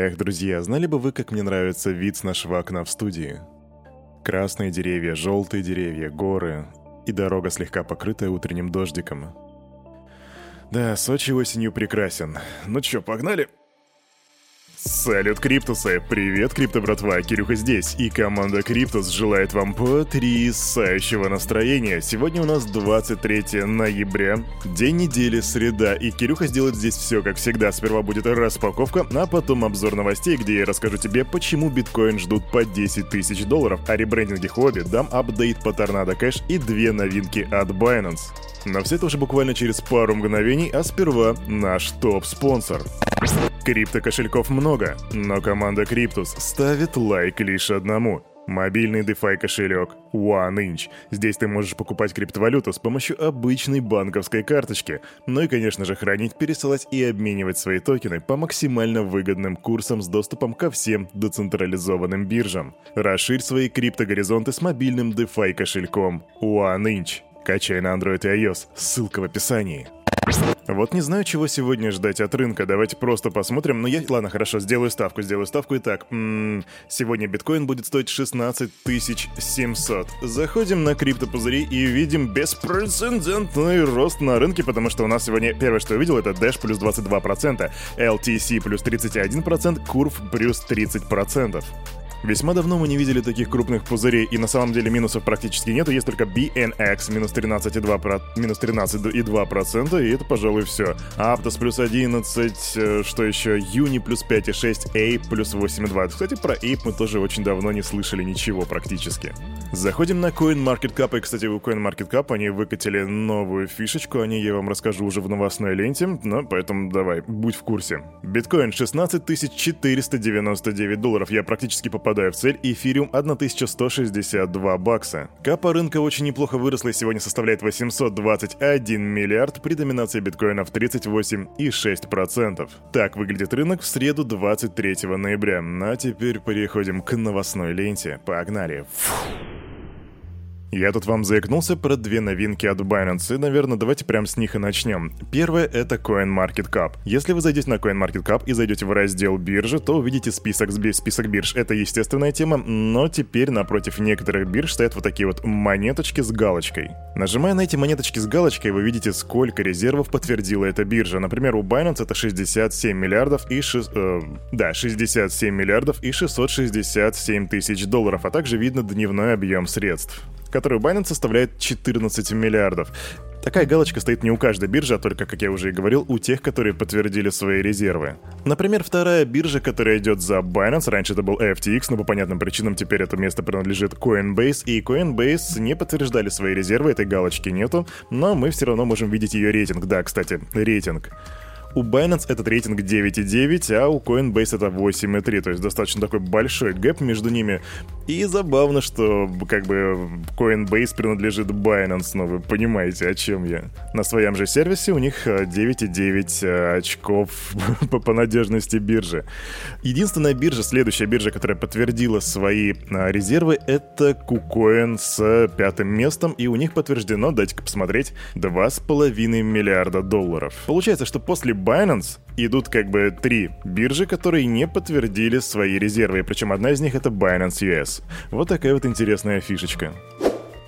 Эх, друзья, знали бы вы, как мне нравится вид с нашего окна в студии? Красные деревья, желтые деревья, горы и дорога, слегка покрытая утренним дождиком. Да, Сочи осенью прекрасен. Ну чё, погнали? Салют, Криптусы! Привет, Крипто братва, Кирюха здесь, и команда Криптус желает вам потрясающего настроения. Сегодня у нас 23 ноября, день недели, среда, и Кирюха сделает здесь все как всегда. Сперва будет распаковка, а потом обзор новостей, где я расскажу тебе, почему биткоин ждут по 10 тысяч долларов, о ребрендинге Huobi, дам апдейт по Tornado Cash и две новинки от Binance. Но все это уже буквально через пару мгновений, а сперва наш топ-спонсор. Крипто-кошельков много, но команда Криптус ставит лайк лишь одному – Мобильный DeFi кошелек OneInch. Здесь ты можешь покупать криптовалюту с помощью обычной банковской карточки. Ну и, конечно же, хранить, пересылать и обменивать свои токены по максимально выгодным курсам с доступом ко всем децентрализованным биржам. Расширь свои криптогоризонты с мобильным DeFi кошельком OneInch. Качай на Android и iOS, ссылка в описании. Вот не знаю, чего сегодня ждать от рынка. Давайте просто посмотрим. Ну, я... Ладно, хорошо, сделаю ставку, сделаю ставку. Итак, м -м, сегодня биткоин будет стоить 16 700. Заходим на криптопузыри и видим беспрецедентный рост на рынке, потому что у нас сегодня первое, что я увидел, это Dash плюс 22%, LTC плюс 31%, Curve плюс 30%. Весьма давно мы не видели таких крупных пузырей, и на самом деле минусов практически нету, есть только BNX минус 13,2%, минус 13,2%, и это, пожалуй, все. Aptos плюс 11, э, что еще? Uni плюс 5,6, Ape плюс 8,2. Кстати, про Ape мы тоже очень давно не слышали ничего практически. Заходим на CoinMarketCap, и, кстати, у CoinMarketCap они выкатили новую фишечку, о ней я вам расскажу уже в новостной ленте, но поэтому давай, будь в курсе. Биткоин 16 499 долларов, я практически попал попадая в цель, эфириум 1162 бакса. Капа рынка очень неплохо выросла и сегодня составляет 821 миллиард при доминации биткоина в 38,6%. Так выглядит рынок в среду 23 ноября. А теперь переходим к новостной ленте. Погнали. Фух. Я тут вам заикнулся про две новинки от Binance, и, наверное, давайте прямо с них и начнем. Первое — это CoinMarketCap. Если вы зайдете на CoinMarketCap и зайдете в раздел биржи, то увидите список, список бирж. Это естественная тема, но теперь напротив некоторых бирж стоят вот такие вот монеточки с галочкой. Нажимая на эти монеточки с галочкой, вы видите, сколько резервов подтвердила эта биржа. Например, у Binance это 67 миллиардов и 6... Э, да, 67 миллиардов и 667 тысяч долларов, а также видно дневной объем средств который у Binance составляет 14 миллиардов. Такая галочка стоит не у каждой биржи, а только, как я уже и говорил, у тех, которые подтвердили свои резервы. Например, вторая биржа, которая идет за Binance, раньше это был FTX, но по понятным причинам теперь это место принадлежит Coinbase, и Coinbase не подтверждали свои резервы, этой галочки нету, но мы все равно можем видеть ее рейтинг. Да, кстати, рейтинг. У Binance этот рейтинг 9,9, а у Coinbase это 8,3, то есть достаточно такой большой гэп между ними. И забавно, что как бы Coinbase принадлежит Binance, но вы понимаете, о чем я. На своем же сервисе у них 9,9 э, очков по, по надежности биржи. Единственная биржа, следующая биржа, которая подтвердила свои а, резервы, это KuCoin с пятым местом, и у них подтверждено, дайте-ка посмотреть, 2,5 миллиарда долларов. Получается, что после Binance идут как бы три биржи, которые не подтвердили свои резервы, причем одна из них это Binance US. Вот такая вот интересная фишечка.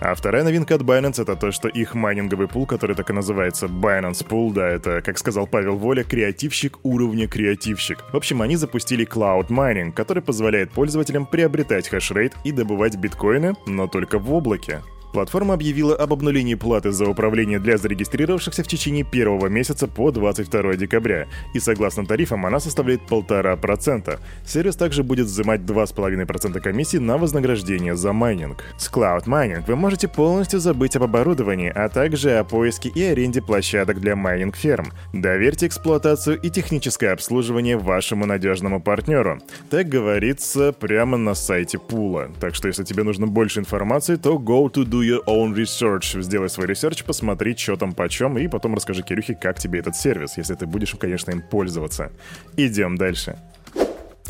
А вторая новинка от Binance это то, что их майнинговый пул, который так и называется Binance Pool, да, это, как сказал Павел Воля, креативщик уровня креативщик. В общем, они запустили Cloud Mining, который позволяет пользователям приобретать хешрейт и добывать биткоины, но только в облаке. Платформа объявила об обнулении платы за управление для зарегистрировавшихся в течение первого месяца по 22 декабря, и согласно тарифам она составляет 1,5%. Сервис также будет взимать 2,5% комиссии на вознаграждение за майнинг. С Cloud Mining вы можете полностью забыть об оборудовании, а также о поиске и аренде площадок для майнинг-ферм. Доверьте эксплуатацию и техническое обслуживание вашему надежному партнеру. Так говорится прямо на сайте пула. Так что если тебе нужно больше информации, то go to do your own research. Сделай свой research, посмотри, что там почем, и потом расскажи Кирюхе, как тебе этот сервис, если ты будешь, конечно, им пользоваться. Идем дальше.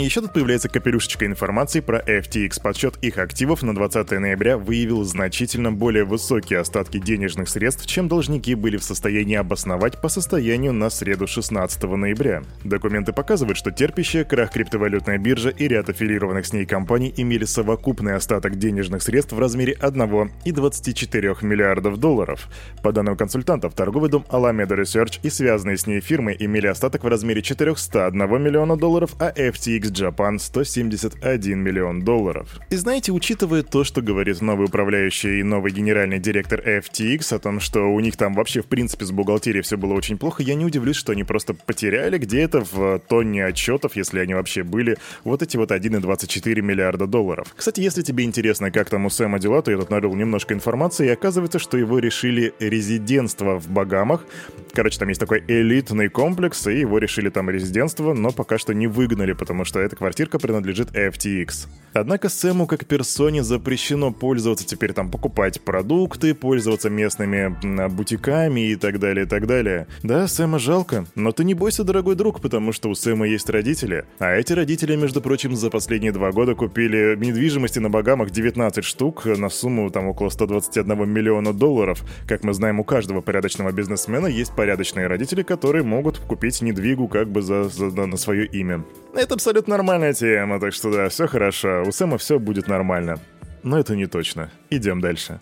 Еще тут появляется капелюшечка информации про FTX. Подсчет их активов на 20 ноября выявил значительно более высокие остатки денежных средств, чем должники были в состоянии обосновать по состоянию на среду 16 ноября. Документы показывают, что терпящая крах криптовалютная биржа и ряд аффилированных с ней компаний имели совокупный остаток денежных средств в размере 1,24 миллиардов долларов. По данным консультантов, торговый дом Alameda Research и связанные с ней фирмы имели остаток в размере 401 миллиона долларов, а FTX Japan 171 миллион долларов. И знаете, учитывая то, что говорит новый управляющий и новый генеральный директор FTX о том, что у них там вообще в принципе с бухгалтерией все было очень плохо, я не удивлюсь, что они просто потеряли где-то в тонне отчетов, если они вообще были, вот эти вот 1,24 миллиарда долларов. Кстати, если тебе интересно, как там у Сэма дела, то я тут нарыл немножко информации, и оказывается, что его решили резидентство в Багамах. Короче, там есть такой элитный комплекс, и его решили там резидентство, но пока что не выгнали, потому что эта квартирка принадлежит FTX. Однако Сэму как персоне запрещено пользоваться теперь там, покупать продукты, пользоваться местными бутиками и так далее, и так далее. Да, Сэма жалко, но ты не бойся, дорогой друг, потому что у Сэма есть родители. А эти родители, между прочим, за последние два года купили недвижимости на Багамах 19 штук на сумму там около 121 миллиона долларов. Как мы знаем, у каждого порядочного бизнесмена есть порядочные родители, которые могут купить недвигу как бы за, за, на свое имя. Это абсолютно нормальная тема, так что да, все хорошо, у Сэма все будет нормально. Но это не точно. Идем дальше.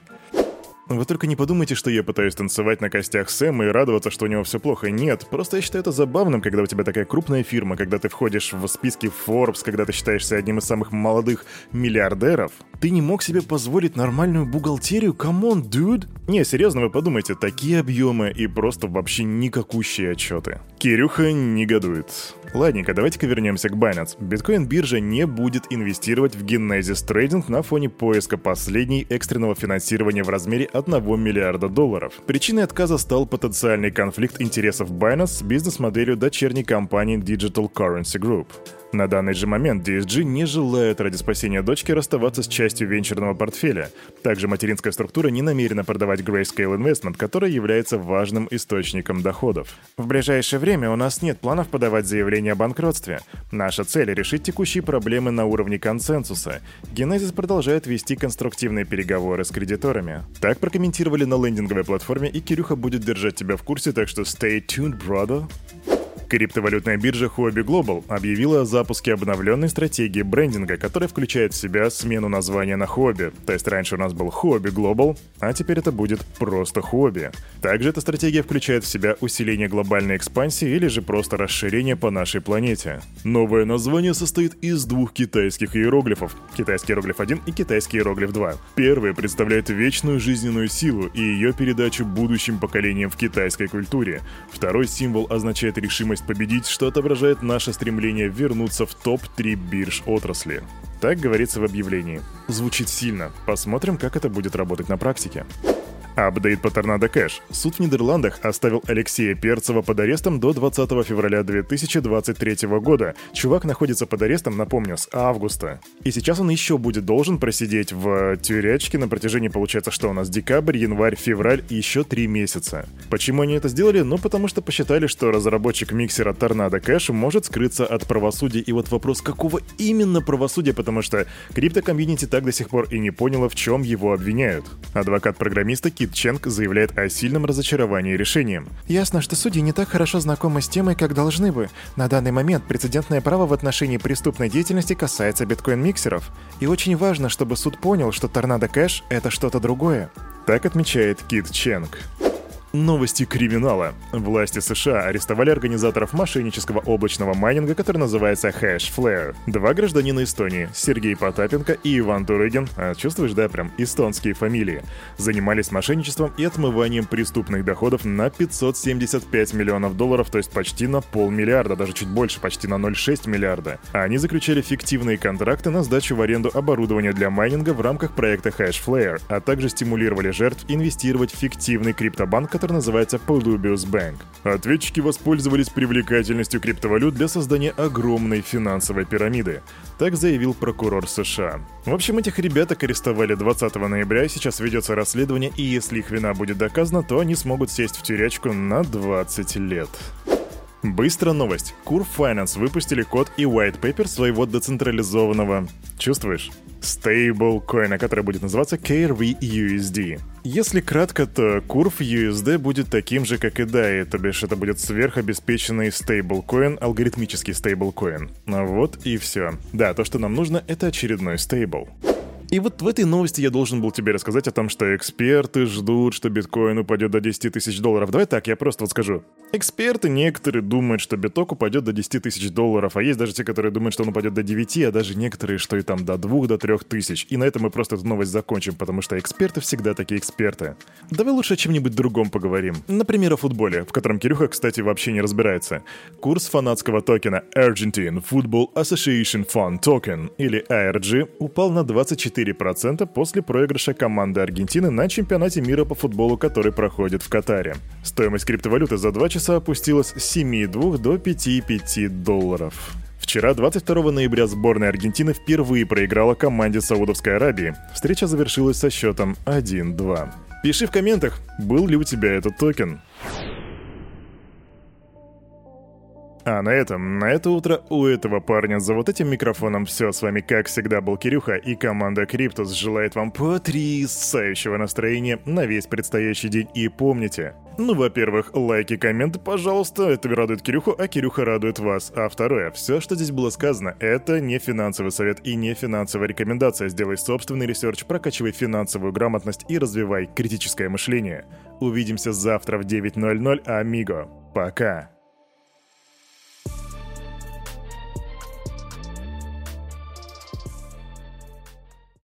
Вы только не подумайте, что я пытаюсь танцевать на костях Сэма и радоваться, что у него все плохо. Нет, просто я считаю это забавным, когда у тебя такая крупная фирма, когда ты входишь в списки Forbes, когда ты считаешься одним из самых молодых миллиардеров. Ты не мог себе позволить нормальную бухгалтерию? Come on, dude? Не, серьезно, вы подумайте, такие объемы и просто вообще никакущие отчеты. Кирюха негодует. Ладненько, давайте-ка вернемся к Binance. Биткоин-биржа не будет инвестировать в Genesis Trading на фоне поиска последним экстренного финансирования в размере 1 миллиарда долларов. Причиной отказа стал потенциальный конфликт интересов Binance с бизнес-моделью дочерней компании Digital Currency Group. На данный же момент DSG не желает ради спасения дочки расставаться с частью венчурного портфеля. Также материнская структура не намерена продавать Grayscale Investment, которая является важным источником доходов. В ближайшее время у нас нет планов подавать заявление о банкротстве. Наша цель — решить текущие проблемы на уровне консенсуса. Genesis продолжает вести конструктивные переговоры с кредиторами. Так прокомментировали на лендинговой платформе, и Кирюха будет держать тебя в курсе, так что stay tuned, brother. Криптовалютная биржа Huobi Global объявила о запуске обновленной стратегии брендинга, которая включает в себя смену названия на Huobi. То есть раньше у нас был Huobi Global, а теперь это будет просто Huobi. Также эта стратегия включает в себя усиление глобальной экспансии или же просто расширение по нашей планете. Новое название состоит из двух китайских иероглифов. Китайский иероглиф 1 и китайский иероглиф 2. Первый представляет вечную жизненную силу и ее передачу будущим поколениям в китайской культуре. Второй символ означает решимость возможность победить, что отображает наше стремление вернуться в топ-3 бирж отрасли. Так говорится в объявлении. Звучит сильно. Посмотрим, как это будет работать на практике. Апдейт по Торнадо Кэш. Суд в Нидерландах оставил Алексея Перцева под арестом до 20 февраля 2023 года. Чувак находится под арестом, напомню, с августа. И сейчас он еще будет должен просидеть в тюрячке на протяжении, получается, что у нас декабрь, январь, февраль и еще три месяца. Почему они это сделали? Ну, потому что посчитали, что разработчик миксера Торнадо Кэш может скрыться от правосудия. И вот вопрос, какого именно правосудия, потому что криптокомьюнити так до сих пор и не поняла, в чем его обвиняют. Адвокат программиста Кит Ченг заявляет о сильном разочаровании решением. Ясно, что судьи не так хорошо знакомы с темой, как должны бы. На данный момент прецедентное право в отношении преступной деятельности касается биткоин-миксеров. И очень важно, чтобы суд понял, что Tornado Cash — это что-то другое. Так отмечает Кит Ченг. Новости криминала. Власти США арестовали организаторов мошеннического облачного майнинга, который называется Hashflare. Два гражданина Эстонии, Сергей Потапенко и Иван Турыгин, а чувствуешь, да, прям эстонские фамилии, занимались мошенничеством и отмыванием преступных доходов на 575 миллионов долларов, то есть почти на полмиллиарда, даже чуть больше, почти на 0,6 миллиарда. Они заключали фиктивные контракты на сдачу в аренду оборудования для майнинга в рамках проекта Hashflare, а также стимулировали жертв инвестировать в фиктивный криптобанк, который называется Polubius Bank. Ответчики воспользовались привлекательностью криптовалют для создания огромной финансовой пирамиды. Так заявил прокурор США. В общем, этих ребяток арестовали 20 ноября, сейчас ведется расследование, и если их вина будет доказана, то они смогут сесть в тюрячку на 20 лет. Быстро новость. Curve Finance выпустили код и white paper своего децентрализованного... Чувствуешь? Стейблкоина, который будет называться KRV-USD. Если кратко, то Curve USD будет таким же, как и DAI, то бишь это будет сверхобеспеченный стейблкоин, алгоритмический стейблкоин. Вот и все. Да, то, что нам нужно, это очередной стейбл. И вот в этой новости я должен был тебе рассказать о том, что эксперты ждут, что биткоин упадет до 10 тысяч долларов. Давай так, я просто вот скажу. Эксперты некоторые думают, что биток упадет до 10 тысяч долларов, а есть даже те, которые думают, что он упадет до 9, а даже некоторые, что и там до 2, до 3 тысяч. И на этом мы просто эту новость закончим, потому что эксперты всегда такие эксперты. Давай лучше о чем-нибудь другом поговорим. Например, о футболе, в котором Кирюха, кстати, вообще не разбирается. Курс фанатского токена Argentine Football Association Fund Token, или ARG, упал на 24 4% после проигрыша команды Аргентины на чемпионате мира по футболу, который проходит в Катаре. Стоимость криптовалюты за 2 часа опустилась с 7,2 до 5,5 долларов. Вчера, 22 ноября, сборная Аргентины впервые проиграла команде Саудовской Аравии. Встреча завершилась со счетом 1-2. Пиши в комментах, был ли у тебя этот токен. А на этом, на это утро у этого парня за вот этим микрофоном все. С вами, как всегда, был Кирюха, и команда Криптус желает вам потрясающего настроения на весь предстоящий день. И помните, ну, во-первых, лайки, комменты, пожалуйста, это радует Кирюху, а Кирюха радует вас. А второе, все, что здесь было сказано, это не финансовый совет и не финансовая рекомендация. Сделай собственный research, прокачивай финансовую грамотность и развивай критическое мышление. Увидимся завтра в 9.00, амиго. Пока.